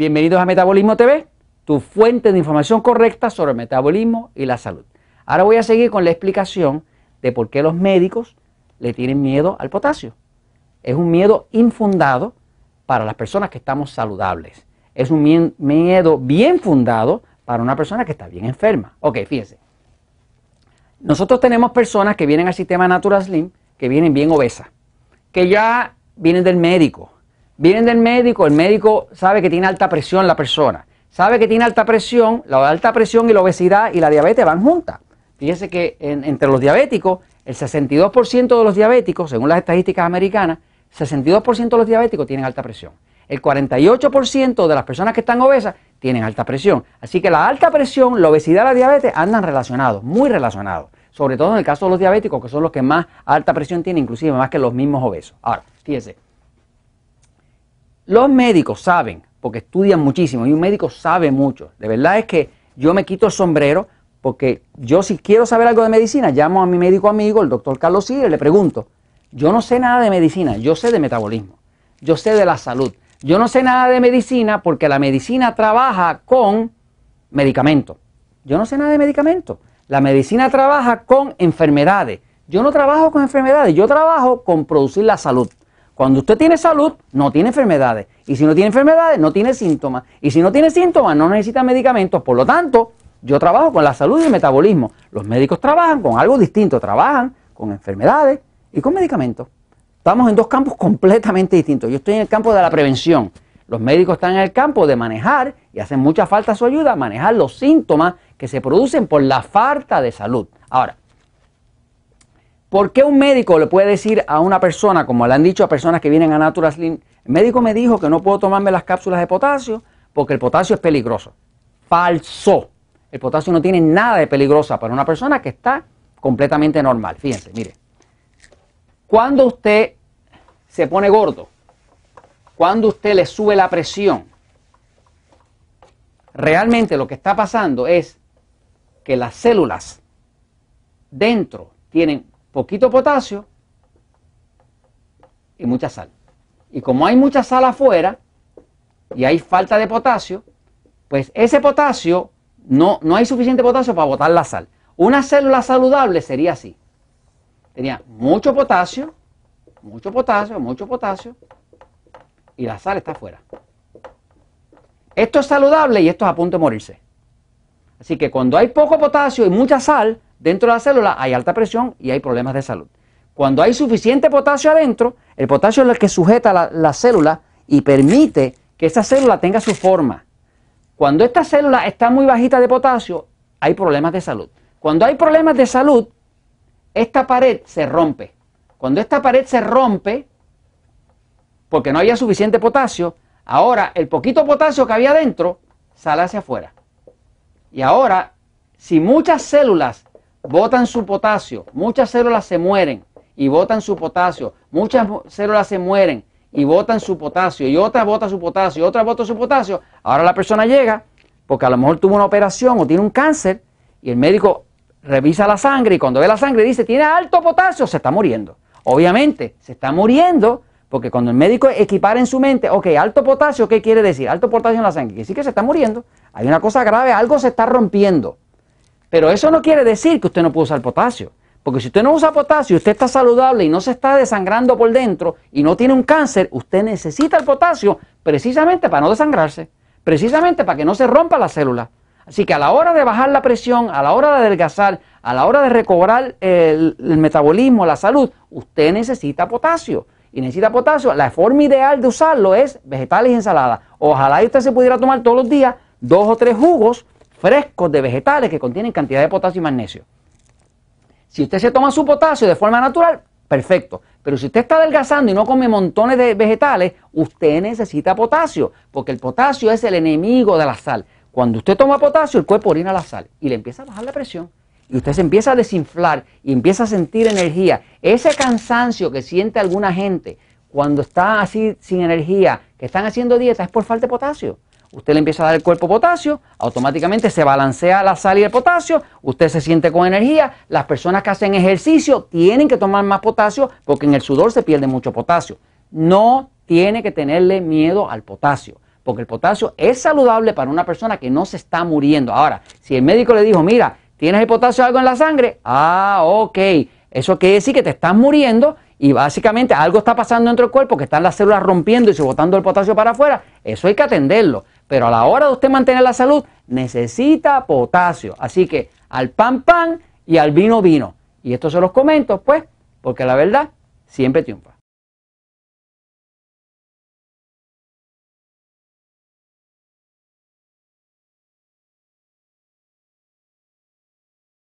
Bienvenidos a Metabolismo TV, tu fuente de información correcta sobre el metabolismo y la salud. Ahora voy a seguir con la explicación de por qué los médicos le tienen miedo al potasio. Es un miedo infundado para las personas que estamos saludables. Es un miedo bien fundado para una persona que está bien enferma. Ok, fíjense. Nosotros tenemos personas que vienen al sistema Natural Slim que vienen bien obesas, que ya vienen del médico. Vienen del médico, el médico sabe que tiene alta presión la persona. Sabe que tiene alta presión, la alta presión y la obesidad y la diabetes van juntas. Fíjese que entre los diabéticos, el 62% de los diabéticos, según las estadísticas americanas, 62% de los diabéticos tienen alta presión. El 48% de las personas que están obesas tienen alta presión. Así que la alta presión, la obesidad y la diabetes andan relacionados, muy relacionados. Sobre todo en el caso de los diabéticos, que son los que más alta presión tienen, inclusive más que los mismos obesos. Ahora, fíjese, los médicos saben, porque estudian muchísimo, y un médico sabe mucho. De verdad es que yo me quito el sombrero porque yo si quiero saber algo de medicina, llamo a mi médico amigo, el doctor Carlos Sigue, y le pregunto, yo no sé nada de medicina, yo sé de metabolismo, yo sé de la salud. Yo no sé nada de medicina porque la medicina trabaja con medicamentos. Yo no sé nada de medicamentos. La medicina trabaja con enfermedades. Yo no trabajo con enfermedades, yo trabajo con producir la salud. Cuando usted tiene salud, no tiene enfermedades. Y si no tiene enfermedades, no tiene síntomas. Y si no tiene síntomas, no necesita medicamentos. Por lo tanto, yo trabajo con la salud y el metabolismo. Los médicos trabajan con algo distinto. Trabajan con enfermedades y con medicamentos. Estamos en dos campos completamente distintos. Yo estoy en el campo de la prevención. Los médicos están en el campo de manejar, y hacen mucha falta su ayuda, manejar los síntomas que se producen por la falta de salud. Ahora, ¿Por qué un médico le puede decir a una persona, como le han dicho a personas que vienen a Natural Slim, el médico me dijo que no puedo tomarme las cápsulas de potasio porque el potasio es peligroso? Falso. El potasio no tiene nada de peligrosa para una persona que está completamente normal. Fíjense, mire. Cuando usted se pone gordo, cuando usted le sube la presión, realmente lo que está pasando es que las células dentro tienen poquito potasio y mucha sal. Y como hay mucha sal afuera y hay falta de potasio, pues ese potasio, no, no hay suficiente potasio para botar la sal. Una célula saludable sería así. Tenía mucho potasio, mucho potasio, mucho potasio, y la sal está afuera. Esto es saludable y esto es a punto de morirse. Así que cuando hay poco potasio y mucha sal, dentro de la célula hay alta presión y hay problemas de salud. Cuando hay suficiente potasio adentro, el potasio es el que sujeta la, célula y permite que esa célula tenga su forma. Cuando esta célula está muy bajita de potasio, hay problemas de salud. Cuando hay problemas de salud, esta pared se rompe. Cuando esta pared se rompe, porque no había suficiente potasio, ahora el poquito potasio que había dentro sale hacia afuera. Y ahora, si muchas células botan su potasio, muchas células se mueren y botan su potasio, muchas células se mueren y botan su potasio, y otra bota su potasio, y otra bota su potasio, ahora la persona llega porque a lo mejor tuvo una operación o tiene un cáncer y el médico revisa la sangre y cuando ve la sangre dice tiene alto potasio, se está muriendo. Obviamente, se está muriendo porque cuando el médico equipara en su mente, ok, alto potasio, ¿qué quiere decir? Alto potasio en la sangre, quiere decir que se está muriendo. Hay una cosa grave, algo se está rompiendo. Pero eso no quiere decir que usted no puede usar potasio. Porque si usted no usa potasio, usted está saludable y no se está desangrando por dentro y no tiene un cáncer, usted necesita el potasio precisamente para no desangrarse, precisamente para que no se rompa la célula. Así que a la hora de bajar la presión, a la hora de adelgazar, a la hora de recobrar el, el metabolismo, la salud, usted necesita potasio. Y necesita potasio. La forma ideal de usarlo es vegetales y ensaladas. Ojalá usted se pudiera tomar todos los días dos o tres jugos frescos de vegetales que contienen cantidad de potasio y magnesio. Si usted se toma su potasio de forma natural, perfecto. Pero si usted está adelgazando y no come montones de vegetales, usted necesita potasio, porque el potasio es el enemigo de la sal. Cuando usted toma potasio, el cuerpo orina la sal y le empieza a bajar la presión. Y usted se empieza a desinflar y empieza a sentir energía. Ese cansancio que siente alguna gente cuando está así sin energía, que están haciendo dieta, es por falta de potasio. Usted le empieza a dar el cuerpo potasio, automáticamente se balancea la sal y el potasio, usted se siente con energía. Las personas que hacen ejercicio tienen que tomar más potasio porque en el sudor se pierde mucho potasio. No tiene que tenerle miedo al potasio, porque el potasio es saludable para una persona que no se está muriendo. Ahora, si el médico le dijo, mira, tienes el potasio algo en la sangre, ah, ok, eso quiere decir que te estás muriendo y básicamente algo está pasando dentro del cuerpo, que están las células rompiendo y botando el potasio para afuera, eso hay que atenderlo. Pero a la hora de usted mantener la salud, necesita potasio. Así que al pan pan y al vino vino. Y esto se los comento, pues, porque la verdad siempre triunfa.